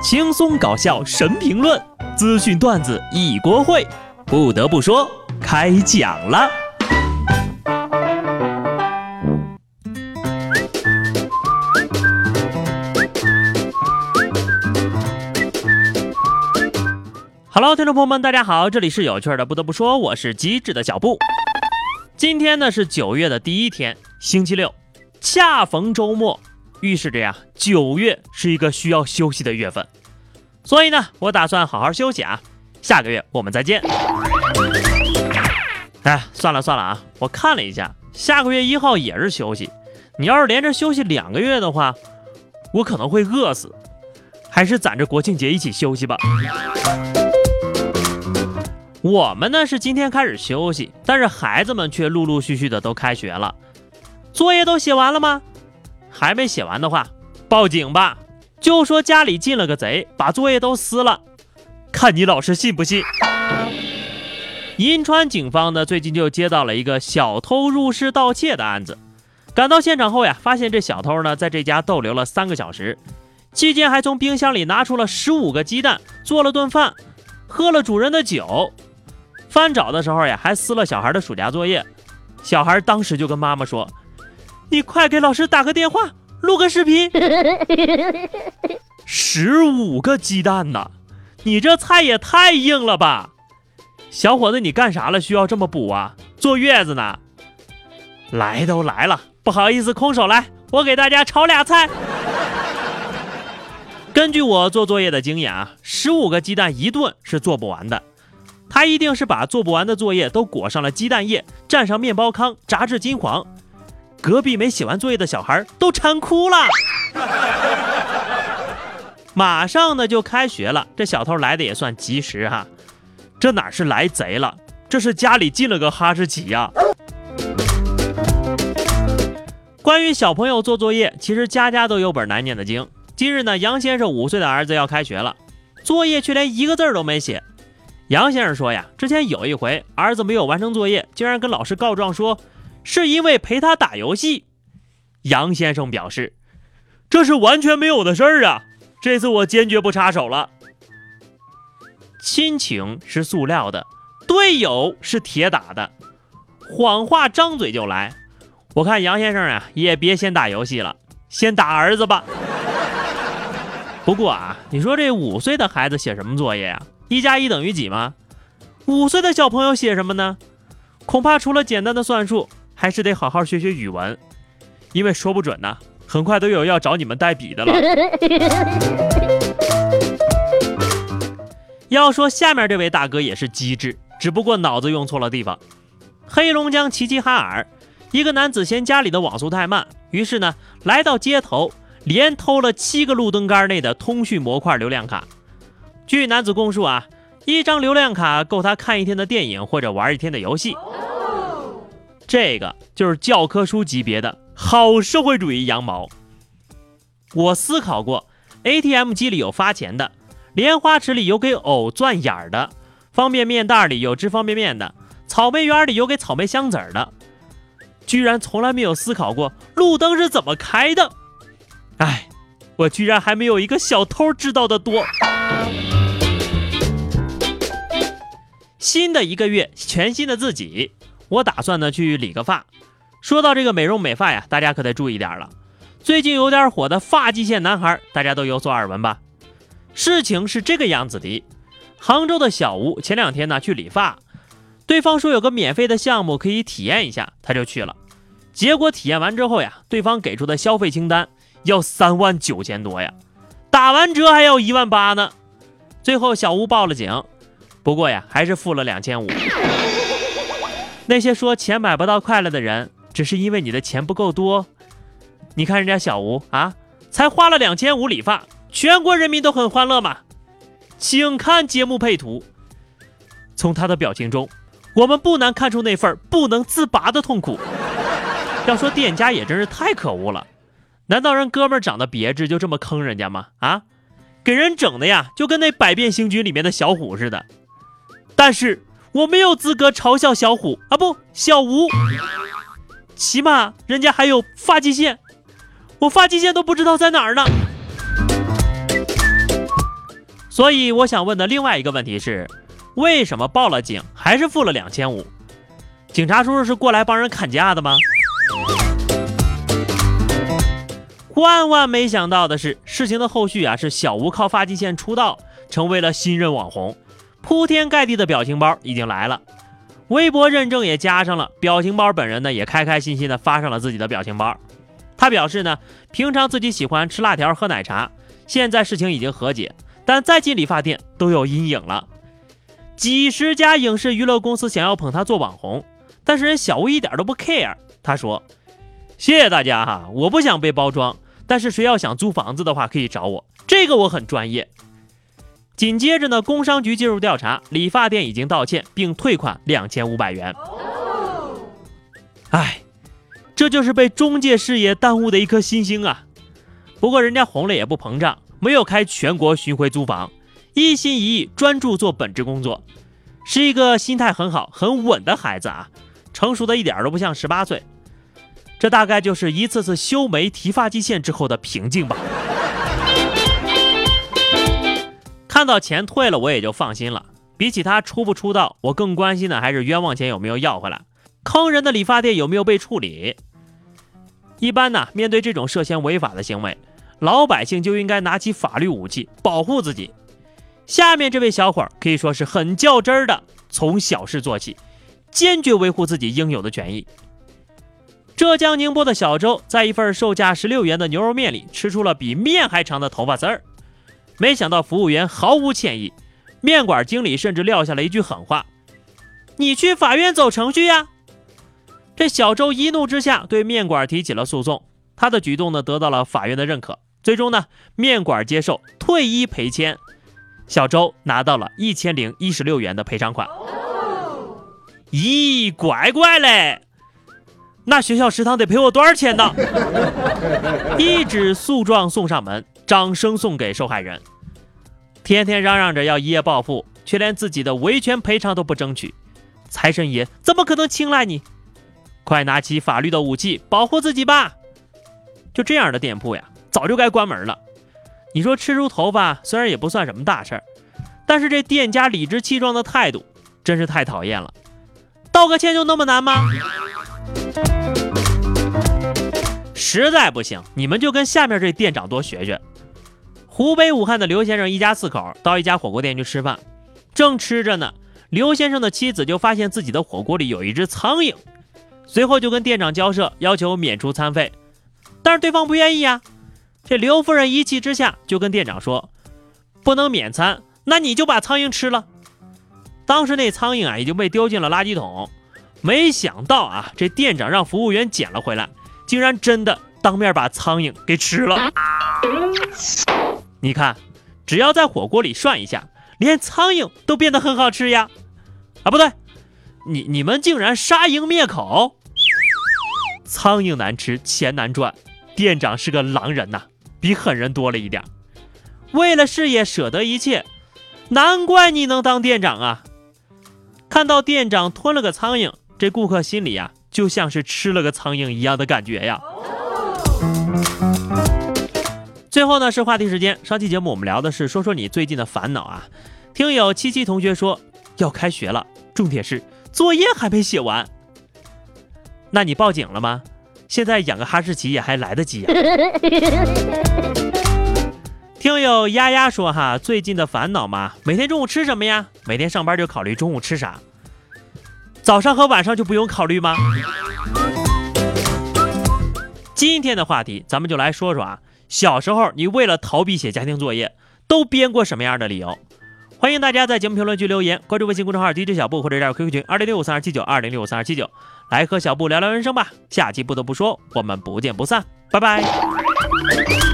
轻松搞笑神评论，资讯段子一锅烩。不得不说，开讲了。Hello，听众朋友们，大家好，这里是有趣的。不得不说，我是机智的小布。今天呢是九月的第一天，星期六，恰逢周末，预示着呀，九月是一个需要休息的月份。所以呢，我打算好好休息啊，下个月我们再见。哎，算了算了啊，我看了一下，下个月一号也是休息。你要是连着休息两个月的话，我可能会饿死。还是攒着国庆节一起休息吧。我们呢是今天开始休息，但是孩子们却陆陆续续的都开学了。作业都写完了吗？还没写完的话，报警吧。就说家里进了个贼，把作业都撕了，看你老师信不信。银川警方呢，最近就接到了一个小偷入室盗窃的案子。赶到现场后呀，发现这小偷呢，在这家逗留了三个小时，期间还从冰箱里拿出了十五个鸡蛋，做了顿饭，喝了主人的酒。翻找的时候呀，还撕了小孩的暑假作业。小孩当时就跟妈妈说：“你快给老师打个电话。”录个视频，十五个鸡蛋呢，你这菜也太硬了吧！小伙子，你干啥了？需要这么补啊？坐月子呢？来都来了，不好意思，空手来，我给大家炒俩菜。根据我做作业的经验啊，十五个鸡蛋一顿是做不完的，他一定是把做不完的作业都裹上了鸡蛋液，蘸上面包糠，炸至金黄。隔壁没写完作业的小孩都馋哭了。马上呢就开学了，这小偷来的也算及时哈。这哪是来贼了，这是家里进了个哈士奇呀。关于小朋友做作业，其实家家都有本难念的经。今日呢，杨先生五岁的儿子要开学了，作业却连一个字都没写。杨先生说呀，之前有一回儿子没有完成作业，竟然跟老师告状说。是因为陪他打游戏，杨先生表示，这是完全没有的事儿啊！这次我坚决不插手了。亲情是塑料的，队友是铁打的，谎话张嘴就来。我看杨先生啊，也别先打游戏了，先打儿子吧。不过啊，你说这五岁的孩子写什么作业啊？一加一等于几吗？五岁的小朋友写什么呢？恐怕除了简单的算术。还是得好好学学语文，因为说不准呢，很快都有要找你们代笔的了。要说下面这位大哥也是机智，只不过脑子用错了地方。黑龙江齐齐哈尔，一个男子嫌家里的网速太慢，于是呢来到街头，连偷了七个路灯杆内的通讯模块流量卡。据男子供述啊，一张流量卡够他看一天的电影或者玩一天的游戏。这个就是教科书级别的好社会主义羊毛。我思考过，ATM 机里有发钱的，莲花池里有给藕钻眼儿的，方便面袋里有吃方便面的，草莓园里有给草莓香籽儿的，居然从来没有思考过路灯是怎么开的。哎，我居然还没有一个小偷知道的多。新的一个月，全新的自己。我打算呢去理个发。说到这个美容美发呀，大家可得注意点了。最近有点火的发际线男孩，大家都有所耳闻吧？事情是这个样子的：杭州的小吴前两天呢去理发，对方说有个免费的项目可以体验一下，他就去了。结果体验完之后呀，对方给出的消费清单要三万九千多呀，打完折还要一万八呢。最后小吴报了警，不过呀还是付了两千五。那些说钱买不到快乐的人，只是因为你的钱不够多。你看人家小吴啊，才花了两千五理发，全国人民都很欢乐嘛。请看节目配图，从他的表情中，我们不难看出那份不能自拔的痛苦。要说店家也真是太可恶了，难道人哥们长得别致就这么坑人家吗？啊，给人整的呀，就跟那百变星君里面的小虎似的。但是。我没有资格嘲笑小虎啊，不，小吴。起码人家还有发际线，我发际线都不知道在哪儿呢。所以我想问的另外一个问题是，为什么报了警还是付了两千五？警察叔叔是过来帮人砍价的吗？万万没想到的是，事情的后续啊，是小吴靠发际线出道，成为了新任网红，铺天盖地的表情包已经来了，微博认证也加上了，表情包本人呢也开开心心的发上了自己的表情包。他表示呢，平常自己喜欢吃辣条、喝奶茶，现在事情已经和解。但再进理发店都有阴影了。几十家影视娱乐公司想要捧他做网红，但是人小吴一点都不 care。他说：“谢谢大家哈，我不想被包装，但是谁要想租房子的话可以找我，这个我很专业。”紧接着呢，工商局介入调查，理发店已经道歉并退款两千五百元。哎，这就是被中介事业耽误的一颗新星啊！不过人家红了也不膨胀。没有开全国巡回租房，一心一意专注做本职工作，是一个心态很好、很稳的孩子啊，成熟的一点都不像十八岁。这大概就是一次次修眉提发际线之后的平静吧。看到钱退了，我也就放心了。比起他出不出道，我更关心的还是冤枉钱有没有要回来，坑人的理发店有没有被处理。一般呢，面对这种涉嫌违法的行为。老百姓就应该拿起法律武器保护自己。下面这位小伙可以说是很较真儿的，从小事做起，坚决维护自己应有的权益。浙江宁波的小周在一份售价十六元的牛肉面里吃出了比面还长的头发丝儿，没想到服务员毫无歉意，面馆经理甚至撂下了一句狠话：“你去法院走程序呀！”这小周一怒之下对面馆提起了诉讼，他的举动呢得到了法院的认可。最终呢，面馆接受退一赔千，小周拿到了一千零一十六元的赔偿款。咦，乖乖嘞，那学校食堂得赔我多少钱呢？一纸诉状送上门，掌声送给受害人。天天嚷嚷着要一夜暴富，却连自己的维权赔偿都不争取，财神爷怎么可能青睐你？快拿起法律的武器保护自己吧！就这样的店铺呀。早就该关门了。你说吃出头发虽然也不算什么大事儿，但是这店家理直气壮的态度真是太讨厌了。道个歉就那么难吗？实在不行，你们就跟下面这店长多学学。湖北武汉的刘先生一家四口到一家火锅店去吃饭，正吃着呢，刘先生的妻子就发现自己的火锅里有一只苍蝇，随后就跟店长交涉，要求免除餐费，但是对方不愿意呀。这刘夫人一气之下就跟店长说：“不能免餐，那你就把苍蝇吃了。”当时那苍蝇啊已经被丢进了垃圾桶，没想到啊，这店长让服务员捡了回来，竟然真的当面把苍蝇给吃了。你看，只要在火锅里涮一下，连苍蝇都变得很好吃呀！啊，不对，你你们竟然杀蝇灭口！苍蝇难吃，钱难赚，店长是个狼人呐！比狠人多了一点，为了事业舍得一切，难怪你能当店长啊！看到店长吞了个苍蝇，这顾客心里呀，就像是吃了个苍蝇一样的感觉呀。最后呢是话题时间，上期节目我们聊的是说说你最近的烦恼啊。听友七七同学说要开学了，重点是作业还没写完，那你报警了吗？现在养个哈士奇也还来得及呀。听友丫丫说哈，最近的烦恼嘛，每天中午吃什么呀？每天上班就考虑中午吃啥，早上和晚上就不用考虑吗？今天的话题，咱们就来说说啊，小时候你为了逃避写家庭作业，都编过什么样的理由？欢迎大家在节目评论区留言，关注微信公众号 DJ 小布或者加入 QQ 群二零六五三二七九二零六五三二七九，来和小布聊聊人生吧。下期不得不说，我们不见不散，拜拜。